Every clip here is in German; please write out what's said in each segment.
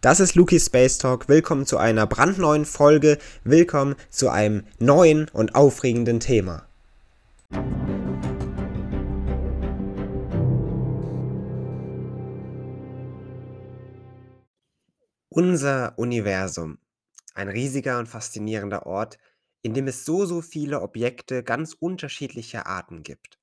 Das ist Luki Space Talk. Willkommen zu einer brandneuen Folge. Willkommen zu einem neuen und aufregenden Thema. Unser Universum. Ein riesiger und faszinierender Ort, in dem es so, so viele Objekte ganz unterschiedlicher Arten gibt.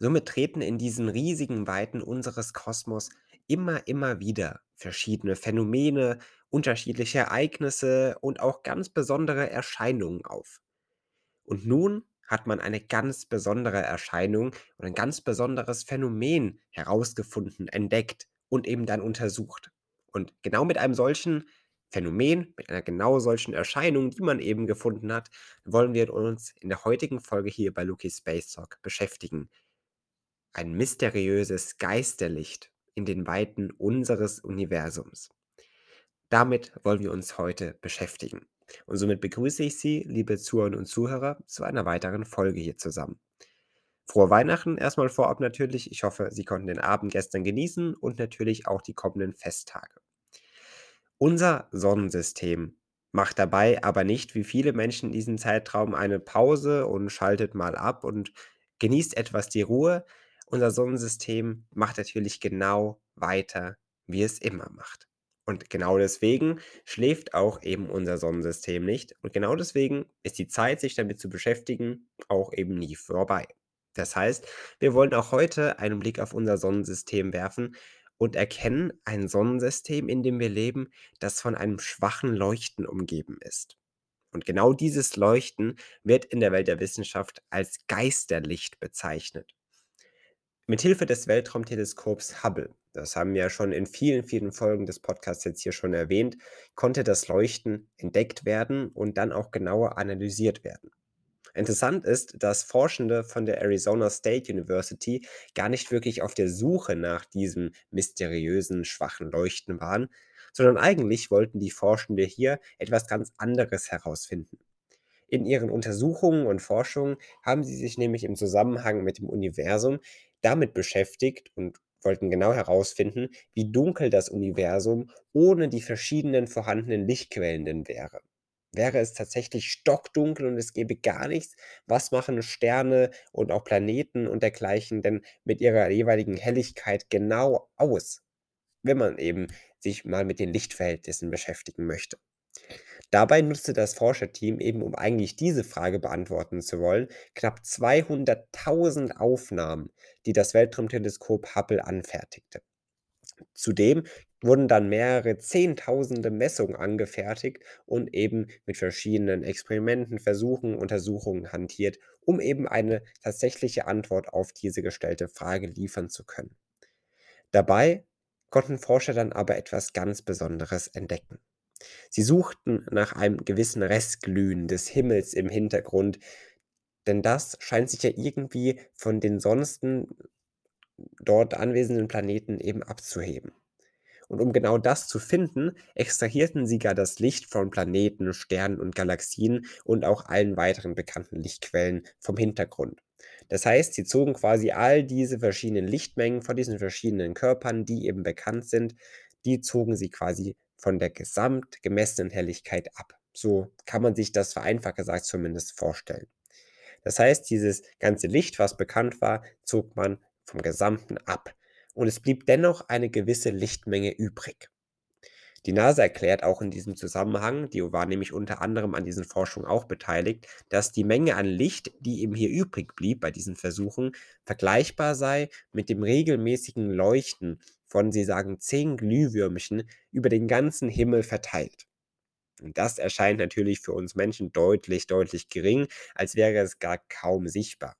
Somit treten in diesen riesigen Weiten unseres Kosmos immer, immer wieder verschiedene Phänomene, unterschiedliche Ereignisse und auch ganz besondere Erscheinungen auf. Und nun hat man eine ganz besondere Erscheinung und ein ganz besonderes Phänomen herausgefunden, entdeckt und eben dann untersucht. Und genau mit einem solchen Phänomen, mit einer genau solchen Erscheinung, die man eben gefunden hat, wollen wir uns in der heutigen Folge hier bei Luki Space Talk beschäftigen. Ein mysteriöses Geisterlicht in den Weiten unseres Universums. Damit wollen wir uns heute beschäftigen. Und somit begrüße ich Sie, liebe Zuhörerinnen und Zuhörer, zu einer weiteren Folge hier zusammen. Frohe Weihnachten erstmal vorab natürlich. Ich hoffe, Sie konnten den Abend gestern genießen und natürlich auch die kommenden Festtage. Unser Sonnensystem macht dabei aber nicht, wie viele Menschen in diesem Zeitraum, eine Pause und schaltet mal ab und genießt etwas die Ruhe, unser Sonnensystem macht natürlich genau weiter, wie es immer macht. Und genau deswegen schläft auch eben unser Sonnensystem nicht. Und genau deswegen ist die Zeit, sich damit zu beschäftigen, auch eben nie vorbei. Das heißt, wir wollen auch heute einen Blick auf unser Sonnensystem werfen und erkennen ein Sonnensystem, in dem wir leben, das von einem schwachen Leuchten umgeben ist. Und genau dieses Leuchten wird in der Welt der Wissenschaft als Geisterlicht bezeichnet. Mithilfe des Weltraumteleskops Hubble, das haben wir ja schon in vielen, vielen Folgen des Podcasts jetzt hier schon erwähnt, konnte das Leuchten entdeckt werden und dann auch genauer analysiert werden. Interessant ist, dass Forschende von der Arizona State University gar nicht wirklich auf der Suche nach diesem mysteriösen schwachen Leuchten waren, sondern eigentlich wollten die Forschende hier etwas ganz anderes herausfinden. In ihren Untersuchungen und Forschungen haben sie sich nämlich im Zusammenhang mit dem Universum damit beschäftigt und wollten genau herausfinden, wie dunkel das Universum ohne die verschiedenen vorhandenen Lichtquellen denn wäre. Wäre es tatsächlich stockdunkel und es gäbe gar nichts, was machen Sterne und auch Planeten und dergleichen denn mit ihrer jeweiligen Helligkeit genau aus, wenn man eben sich mal mit den Lichtverhältnissen beschäftigen möchte. Dabei nutzte das Forscherteam eben, um eigentlich diese Frage beantworten zu wollen, knapp 200.000 Aufnahmen, die das Weltraumteleskop Hubble anfertigte. Zudem wurden dann mehrere Zehntausende Messungen angefertigt und eben mit verschiedenen Experimenten, Versuchen, Untersuchungen hantiert, um eben eine tatsächliche Antwort auf diese gestellte Frage liefern zu können. Dabei konnten Forscher dann aber etwas ganz Besonderes entdecken. Sie suchten nach einem gewissen Restglühen des Himmels im Hintergrund, denn das scheint sich ja irgendwie von den sonsten dort anwesenden Planeten eben abzuheben. Und um genau das zu finden, extrahierten sie gar das Licht von Planeten, Sternen und Galaxien und auch allen weiteren bekannten Lichtquellen vom Hintergrund. Das heißt, sie zogen quasi all diese verschiedenen Lichtmengen von diesen verschiedenen Körpern, die eben bekannt sind, die zogen sie quasi von der gesamt gemessenen Helligkeit ab. So kann man sich das vereinfacht gesagt zumindest vorstellen. Das heißt, dieses ganze Licht, was bekannt war, zog man vom Gesamten ab. Und es blieb dennoch eine gewisse Lichtmenge übrig. Die NASA erklärt auch in diesem Zusammenhang, die war nämlich unter anderem an diesen Forschungen auch beteiligt, dass die Menge an Licht, die eben hier übrig blieb bei diesen Versuchen, vergleichbar sei mit dem regelmäßigen Leuchten von, sie sagen, zehn Glühwürmchen über den ganzen Himmel verteilt. Und das erscheint natürlich für uns Menschen deutlich, deutlich gering, als wäre es gar kaum sichtbar.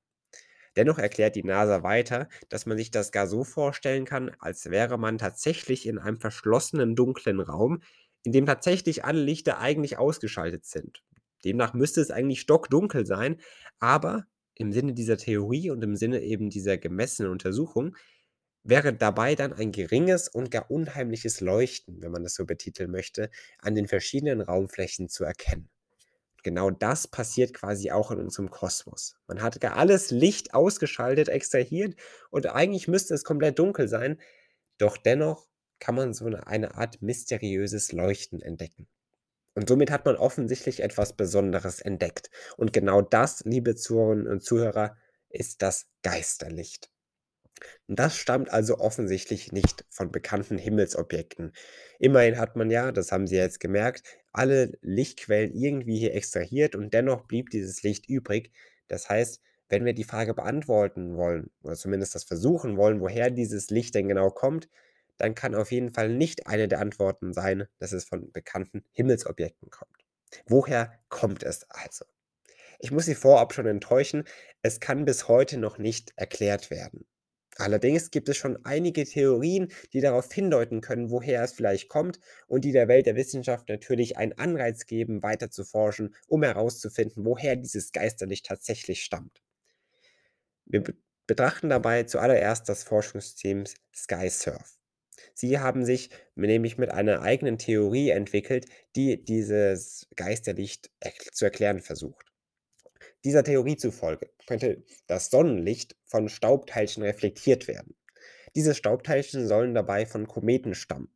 Dennoch erklärt die NASA weiter, dass man sich das gar so vorstellen kann, als wäre man tatsächlich in einem verschlossenen dunklen Raum, in dem tatsächlich alle Lichter eigentlich ausgeschaltet sind. Demnach müsste es eigentlich stockdunkel sein, aber im Sinne dieser Theorie und im Sinne eben dieser gemessenen Untersuchung wäre dabei dann ein geringes und gar unheimliches Leuchten, wenn man das so betiteln möchte, an den verschiedenen Raumflächen zu erkennen. Genau das passiert quasi auch in unserem Kosmos. Man hat gar alles Licht ausgeschaltet, extrahiert und eigentlich müsste es komplett dunkel sein, doch dennoch kann man so 'ne eine Art mysteriöses Leuchten entdecken. Und somit hat man offensichtlich etwas Besonderes entdeckt. Und genau das, liebe Zuhörerinnen und Zuhörer, ist das Geisterlicht. Das stammt also offensichtlich nicht von bekannten Himmelsobjekten. Immerhin hat man ja, das haben Sie jetzt gemerkt, alle Lichtquellen irgendwie hier extrahiert und dennoch blieb dieses Licht übrig. Das heißt, wenn wir die Frage beantworten wollen oder zumindest das versuchen wollen, woher dieses Licht denn genau kommt, dann kann auf jeden Fall nicht eine der Antworten sein, dass es von bekannten Himmelsobjekten kommt. Woher kommt es also? Ich muss Sie vorab schon enttäuschen, es kann bis heute noch nicht erklärt werden. Allerdings gibt es schon einige Theorien, die darauf hindeuten können, woher es vielleicht kommt und die der Welt der Wissenschaft natürlich einen Anreiz geben, weiter zu forschen, um herauszufinden, woher dieses Geisterlicht tatsächlich stammt. Wir be betrachten dabei zuallererst das Forschungsteam SkySurf. Sie haben sich nämlich mit einer eigenen Theorie entwickelt, die dieses Geisterlicht zu erklären versucht. Dieser Theorie zufolge könnte das Sonnenlicht von Staubteilchen reflektiert werden. Diese Staubteilchen sollen dabei von Kometen stammen.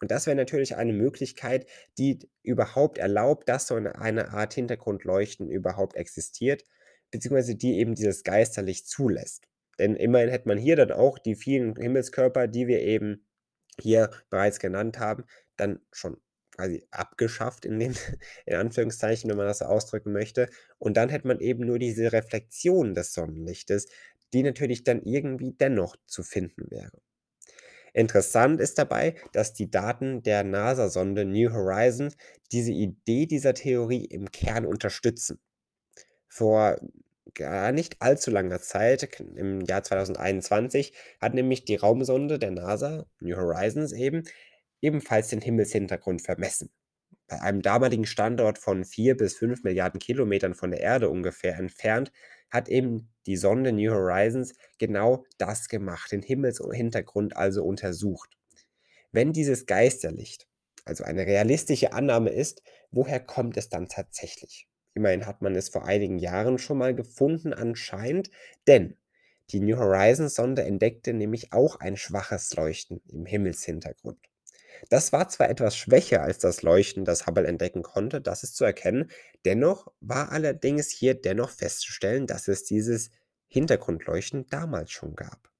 Und das wäre natürlich eine Möglichkeit, die überhaupt erlaubt, dass so 'ne eine Art Hintergrundleuchten überhaupt existiert, beziehungsweise die eben dieses Geisterlicht zulässt. Denn immerhin hätte man hier dann auch die vielen Himmelskörper, die wir eben hier bereits genannt haben, dann schon quasi abgeschafft in den in Anführungszeichen, wenn man das so ausdrücken möchte. Und dann hätte man eben nur diese Reflexion des Sonnenlichtes, die natürlich dann irgendwie dennoch zu finden wäre. Interessant ist dabei, dass die Daten der NASA-Sonde New Horizons diese Idee dieser Theorie im Kern unterstützen. Vor gar nicht allzu langer Zeit, im Jahr 2021, hat nämlich die Raumsonde der NASA, New Horizons eben, ebenfalls den Himmelshintergrund vermessen. Bei einem damaligen Standort von 4 bis 5 Milliarden Kilometern von der Erde ungefähr entfernt, hat eben die Sonde New Horizons genau das gemacht, den Himmelshintergrund also untersucht. Wenn dieses Geisterlicht also eine realistische Annahme ist, woher kommt es dann tatsächlich? Immerhin hat man es vor einigen Jahren schon mal gefunden anscheinend, denn die New Horizons Sonde entdeckte nämlich auch ein schwaches Leuchten im Himmelshintergrund. Das war zwar etwas schwächer als das Leuchten, das Hubble entdecken konnte, das ist zu erkennen, dennoch war allerdings hier dennoch festzustellen, dass es dieses Hintergrundleuchten damals schon gab.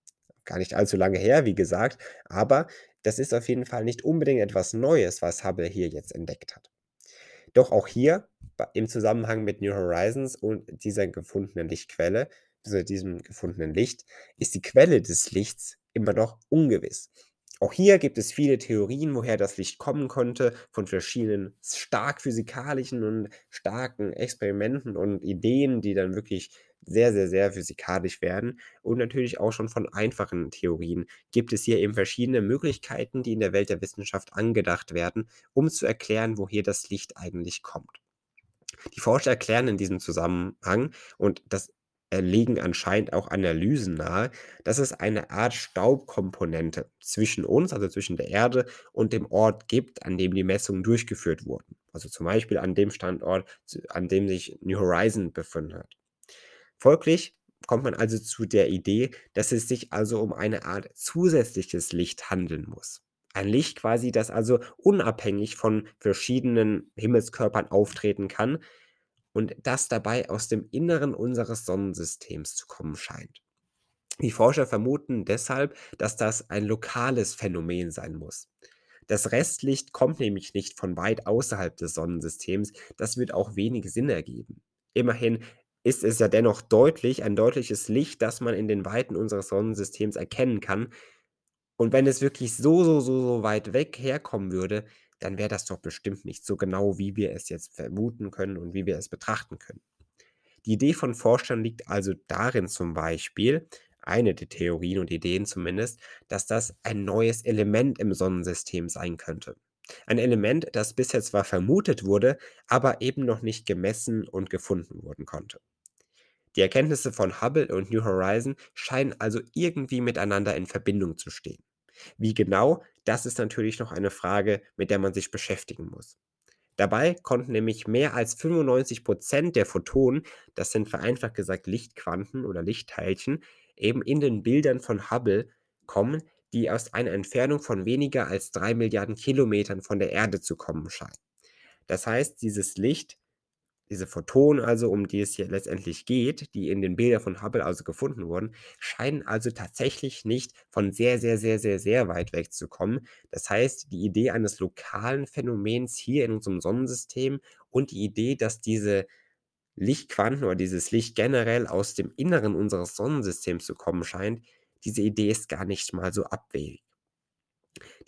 Gar nicht allzu lange her, wie gesagt, aber das ist auf jeden Fall nicht unbedingt etwas Neues, was Hubble hier jetzt entdeckt hat. Doch auch hier im Zusammenhang mit New Horizons und dieser gefundenen Lichtquelle, also diesem gefundenen Licht, ist die Quelle des Lichts immer noch ungewiss. Auch hier gibt es viele Theorien, woher das Licht kommen konnte, von verschiedenen stark physikalischen und starken Experimenten und Ideen, die dann wirklich sehr, sehr, sehr physikalisch werden. Und natürlich auch schon von einfachen Theorien gibt es hier eben verschiedene Möglichkeiten, die in der Welt der Wissenschaft angedacht werden, um zu erklären, woher das Licht eigentlich kommt. Die Forscher erklären in diesem Zusammenhang, und das äh, legen anscheinend auch Analysen nahe, dass es eine Art Staubkomponente zwischen uns, also zwischen der Erde und dem Ort gibt, an dem die Messungen durchgeführt wurden. Also zum Beispiel an dem Standort, an dem sich New Horizons befunden hat. Folglich kommt man also zu der Idee, dass es sich also um eine Art zusätzliches Licht handeln muss. Ein Licht quasi, das also unabhängig von verschiedenen Himmelskörpern auftreten kann und das dabei aus dem Inneren unseres Sonnensystems zu kommen scheint. Die Forscher vermuten deshalb, dass das ein lokales Phänomen sein muss. Das Restlicht kommt nämlich nicht von weit außerhalb des Sonnensystems, das wird auch wenig Sinn ergeben. Immerhin ist es ja dennoch deutlich ein deutliches Licht, das man in den Weiten unseres Sonnensystems erkennen kann. Und wenn es wirklich so, so, so, so weit weg herkommen würde, dann wäre das doch bestimmt nicht so genau, wie wir es jetzt vermuten können und wie wir es betrachten können. Die Idee von Forschern liegt also darin zum Beispiel, eine der Theorien und Ideen zumindest, dass das ein neues Element im Sonnensystem sein könnte. Ein Element, das bisher zwar vermutet wurde, aber eben noch nicht gemessen und gefunden wurden konnte. Die Erkenntnisse von Hubble und New Horizons scheinen also irgendwie miteinander in Verbindung zu stehen. Wie genau, das ist natürlich noch eine Frage, mit der man sich beschäftigen muss. Dabei konnten nämlich mehr als 95% der Photonen, das sind vereinfacht gesagt Lichtquanten oder Lichtteilchen, eben in den Bildern von Hubble kommen, die aus einer Entfernung von weniger als 3 Milliarden Kilometern von der Erde zu kommen scheinen. Das heißt, dieses Licht diese Photonen also, um die es hier letztendlich geht, die in den Bildern von Hubble also gefunden wurden, scheinen also tatsächlich nicht von sehr, sehr, sehr, sehr, sehr weit weg zu kommen. Das heißt, die Idee eines lokalen Phänomens hier in unserem Sonnensystem und die Idee, dass diese Lichtquanten oder dieses Licht generell aus dem Inneren unseres Sonnensystems zu kommen scheint, diese Idee ist gar nicht mal so abwegig.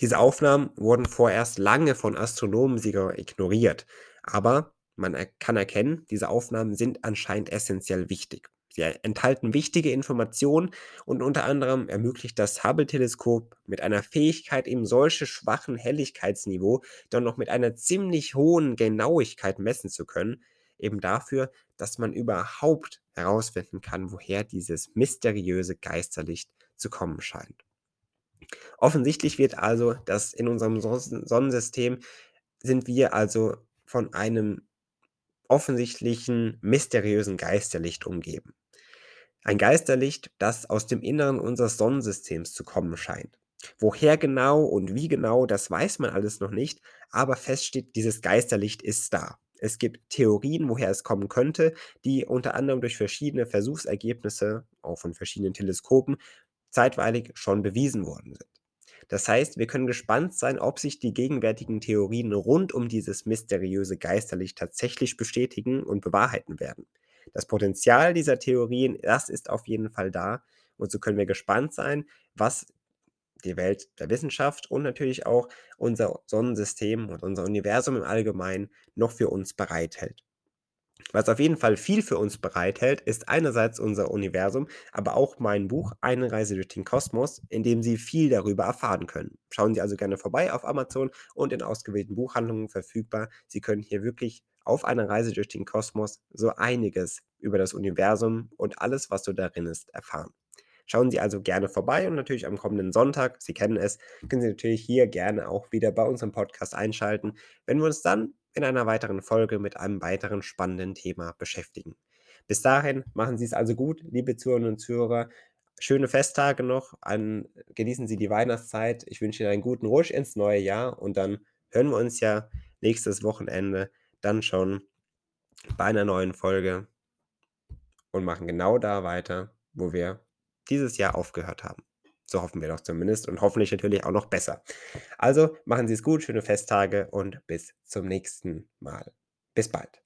Diese Aufnahmen wurden vorerst lange von Astronomen sogar ignoriert, aber man kann erkennen, diese Aufnahmen sind anscheinend essentiell wichtig. Sie enthalten wichtige Informationen und unter anderem ermöglicht das Hubble-Teleskop mit einer Fähigkeit im solche schwachen Helligkeitsniveau dann noch mit einer ziemlich hohen Genauigkeit messen zu können, eben dafür, dass man überhaupt herausfinden kann, woher dieses mysteriöse Geisterlicht zu kommen scheint. Offensichtlich wird also, dass in unserem Sonnensystem sind wir also von einem offensichtlichen, mysteriösen Geisterlicht umgeben. Ein Geisterlicht, das aus dem Inneren unseres Sonnensystems zu kommen scheint. Woher genau und wie genau, das weiß man alles noch nicht, aber fest steht, dieses Geisterlicht ist da. Es gibt Theorien, woher es kommen könnte, die unter anderem durch verschiedene Versuchsergebnisse, auch von verschiedenen Teleskopen, zeitweilig schon bewiesen worden sind. Das heißt, wir können gespannt sein, ob sich die gegenwärtigen Theorien rund um dieses mysteriöse Geisterlicht tatsächlich bestätigen und bewahrheiten werden. Das Potenzial dieser Theorien, das ist auf jeden Fall da. Und so können wir gespannt sein, was die Welt der Wissenschaft und natürlich auch unser Sonnensystem und unser Universum im Allgemeinen noch für uns bereithält. Was auf jeden Fall viel für uns bereithält, ist einerseits unser Universum, aber auch mein Buch Eine Reise durch den Kosmos, in dem Sie viel darüber erfahren können. Schauen Sie also gerne vorbei auf Amazon und in ausgewählten Buchhandlungen verfügbar. Sie können hier wirklich auf einer Reise durch den Kosmos so einiges über das Universum und alles, was so darin ist, erfahren. Schauen Sie also gerne vorbei und natürlich am kommenden Sonntag, Sie kennen es, können Sie natürlich hier gerne auch wieder bei unserem Podcast einschalten, wenn wir uns dann in einer weiteren Folge mit einem weiteren spannenden Thema beschäftigen. Bis dahin machen Sie es also gut, liebe Zuhörerinnen und Zuhörer. Schöne Festtage noch, an, genießen Sie die Weihnachtszeit. Ich wünsche Ihnen einen guten Rutsch ins neue Jahr und dann hören wir uns ja nächstes Wochenende dann schon bei einer neuen Folge und machen genau da weiter, wo wir dieses Jahr aufgehört haben. So hoffen wir doch zumindest und hoffentlich natürlich auch noch besser. Also machen Sie es gut, schöne Festtage und bis zum nächsten Mal. Bis bald.